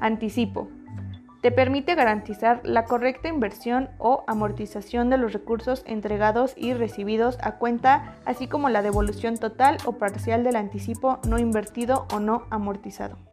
Anticipo. Te permite garantizar la correcta inversión o amortización de los recursos entregados y recibidos a cuenta, así como la devolución total o parcial del anticipo no invertido o no amortizado.